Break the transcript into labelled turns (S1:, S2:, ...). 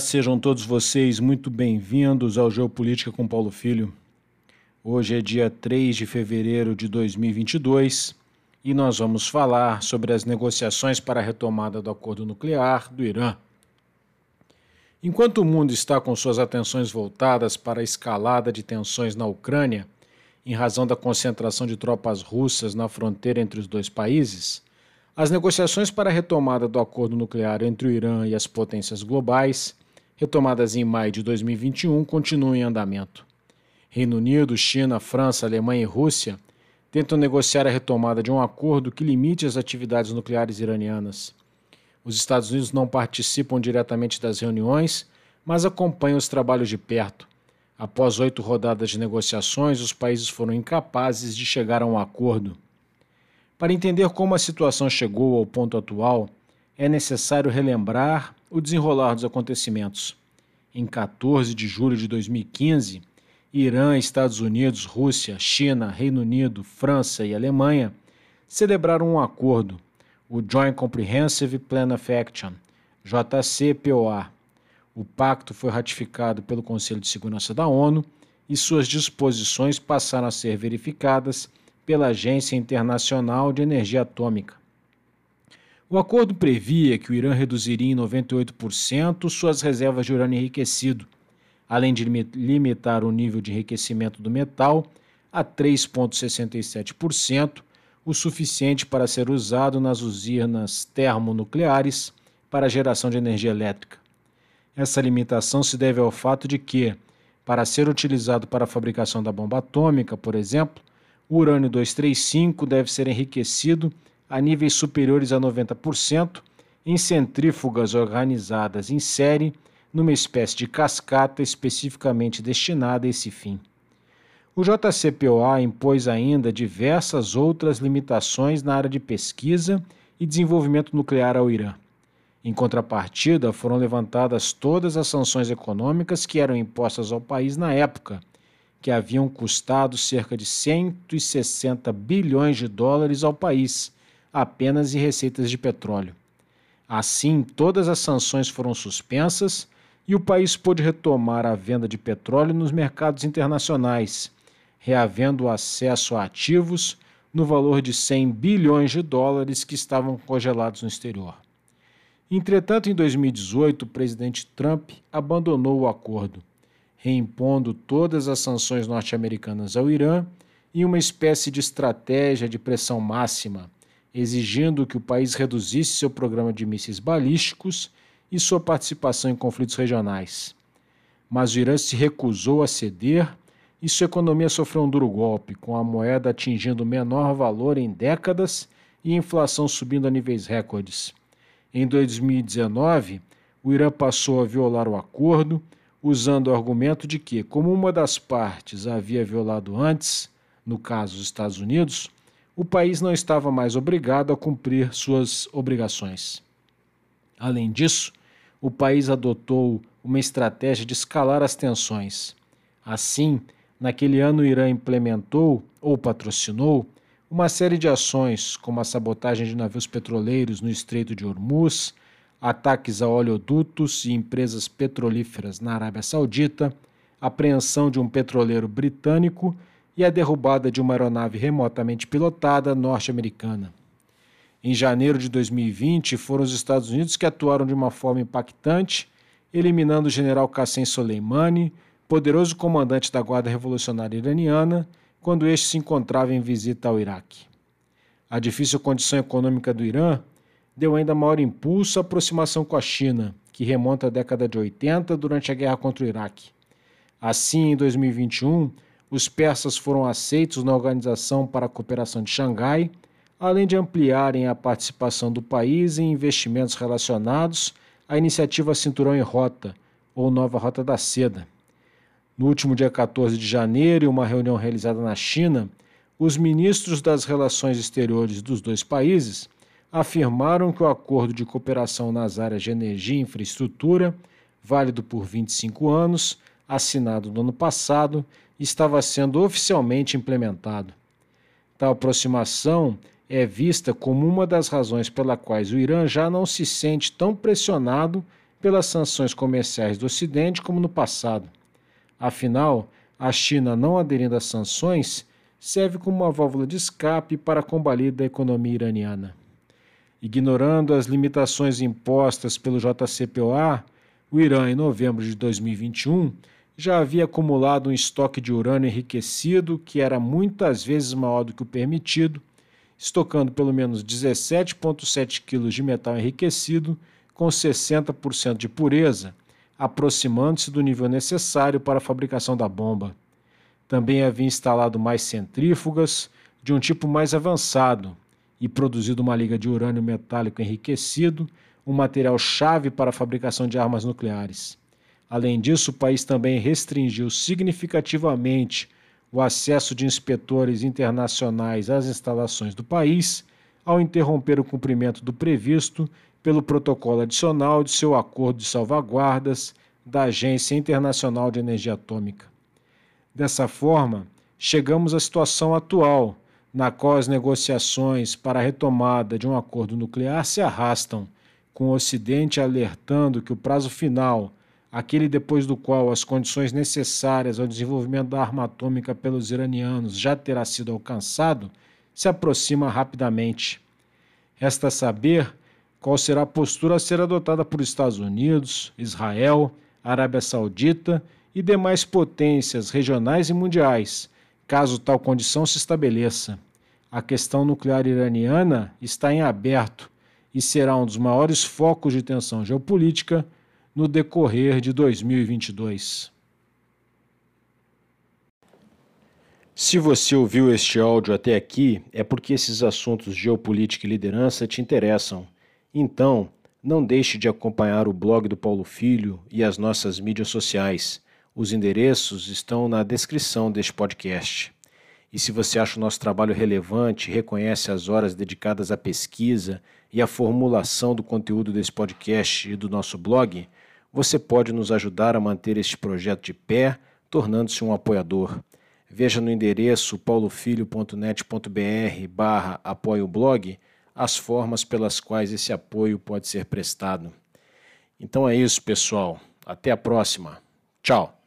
S1: sejam todos vocês muito bem-vindos ao Geopolítica com Paulo Filho. Hoje é dia 3 de fevereiro de 2022 e nós vamos falar sobre as negociações para a retomada do acordo nuclear do Irã. Enquanto o mundo está com suas atenções voltadas para a escalada de tensões na Ucrânia, em razão da concentração de tropas russas na fronteira entre os dois países, as negociações para a retomada do acordo nuclear entre o Irã e as potências globais retomadas em maio de 2021, continuam em andamento. Reino Unido, China, França, Alemanha e Rússia tentam negociar a retomada de um acordo que limite as atividades nucleares iranianas. Os Estados Unidos não participam diretamente das reuniões, mas acompanham os trabalhos de perto. Após oito rodadas de negociações, os países foram incapazes de chegar a um acordo. Para entender como a situação chegou ao ponto atual, é necessário relembrar o desenrolar dos acontecimentos. Em 14 de julho de 2015, Irã, Estados Unidos, Rússia, China, Reino Unido, França e Alemanha celebraram um acordo, o Joint Comprehensive Plan of Action, JCPOA. O pacto foi ratificado pelo Conselho de Segurança da ONU e suas disposições passaram a ser verificadas pela Agência Internacional de Energia Atômica. O acordo previa que o Irã reduziria em 98% suas reservas de urânio enriquecido, além de limitar o nível de enriquecimento do metal a 3,67%, o suficiente para ser usado nas usinas termonucleares para geração de energia elétrica. Essa limitação se deve ao fato de que, para ser utilizado para a fabricação da bomba atômica, por exemplo, o urânio 235 deve ser enriquecido a níveis superiores a 90% em centrífugas organizadas em série numa espécie de cascata especificamente destinada a esse fim. O JCPOA impôs ainda diversas outras limitações na área de pesquisa e desenvolvimento nuclear ao Irã. Em contrapartida, foram levantadas todas as sanções econômicas que eram impostas ao país na época, que haviam custado cerca de 160 bilhões de dólares ao país apenas em receitas de petróleo. Assim, todas as sanções foram suspensas e o país pôde retomar a venda de petróleo nos mercados internacionais, reavendo o acesso a ativos no valor de 100 bilhões de dólares que estavam congelados no exterior. Entretanto, em 2018, o presidente Trump abandonou o acordo, reimpondo todas as sanções norte-americanas ao Irã em uma espécie de estratégia de pressão máxima exigindo que o país reduzisse seu programa de mísseis balísticos e sua participação em conflitos regionais. Mas o Irã se recusou a ceder e sua economia sofreu um duro golpe, com a moeda atingindo o menor valor em décadas e a inflação subindo a níveis recordes. Em 2019, o Irã passou a violar o acordo, usando o argumento de que, como uma das partes havia violado antes, no caso os Estados Unidos, o país não estava mais obrigado a cumprir suas obrigações. Além disso, o país adotou uma estratégia de escalar as tensões. Assim, naquele ano, o Irã implementou ou patrocinou uma série de ações, como a sabotagem de navios petroleiros no Estreito de Hormuz, ataques a oleodutos e empresas petrolíferas na Arábia Saudita, apreensão de um petroleiro britânico e a derrubada de uma aeronave remotamente pilotada norte-americana. Em janeiro de 2020, foram os Estados Unidos que atuaram de uma forma impactante, eliminando o general Qassem Soleimani, poderoso comandante da Guarda Revolucionária Iraniana, quando este se encontrava em visita ao Iraque. A difícil condição econômica do Irã deu ainda maior impulso à aproximação com a China, que remonta à década de 80 durante a guerra contra o Iraque. Assim, em 2021, os persas foram aceitos na Organização para a Cooperação de Xangai, além de ampliarem a participação do país em investimentos relacionados à iniciativa Cinturão em Rota, ou Nova Rota da Seda. No último dia 14 de janeiro, em uma reunião realizada na China, os ministros das relações exteriores dos dois países afirmaram que o acordo de cooperação nas áreas de energia e infraestrutura, válido por 25 anos, assinado no ano passado, estava sendo oficialmente implementado. Tal aproximação é vista como uma das razões pela quais o Irã já não se sente tão pressionado pelas sanções comerciais do Ocidente como no passado. Afinal, a China não aderindo às sanções serve como uma válvula de escape para a combalida economia iraniana. Ignorando as limitações impostas pelo JCPOA, o Irã, em novembro de 2021, já havia acumulado um estoque de urânio enriquecido que era muitas vezes maior do que o permitido, estocando pelo menos 17,7 quilos de metal enriquecido com 60% de pureza, aproximando-se do nível necessário para a fabricação da bomba. Também havia instalado mais centrífugas de um tipo mais avançado e produzido uma liga de urânio metálico enriquecido, um material chave para a fabricação de armas nucleares. Além disso, o país também restringiu significativamente o acesso de inspetores internacionais às instalações do país, ao interromper o cumprimento do previsto pelo protocolo adicional de seu acordo de salvaguardas da Agência Internacional de Energia Atômica. Dessa forma, chegamos à situação atual, na qual as negociações para a retomada de um acordo nuclear se arrastam, com o Ocidente alertando que o prazo final, aquele depois do qual as condições necessárias ao desenvolvimento da arma atômica pelos iranianos já terá sido alcançado, se aproxima rapidamente. Resta saber qual será a postura a ser adotada por Estados Unidos, Israel, Arábia Saudita e demais potências regionais e mundiais, caso tal condição se estabeleça. A questão nuclear iraniana está em aberto e será um dos maiores focos de tensão geopolítica no decorrer de 2022. Se você ouviu este áudio até aqui, é porque esses assuntos geopolítica e liderança te interessam. Então, não deixe de acompanhar o blog do Paulo Filho e as nossas mídias sociais. Os endereços estão na descrição deste podcast. E se você acha o nosso trabalho relevante, reconhece as horas dedicadas à pesquisa e à formulação do conteúdo desse podcast e do nosso blog, você pode nos ajudar a manter este projeto de pé, tornando-se um apoiador. Veja no endereço paulofilho.net.br barra apoio blog as formas pelas quais esse apoio pode ser prestado. Então é isso, pessoal. Até a próxima. Tchau.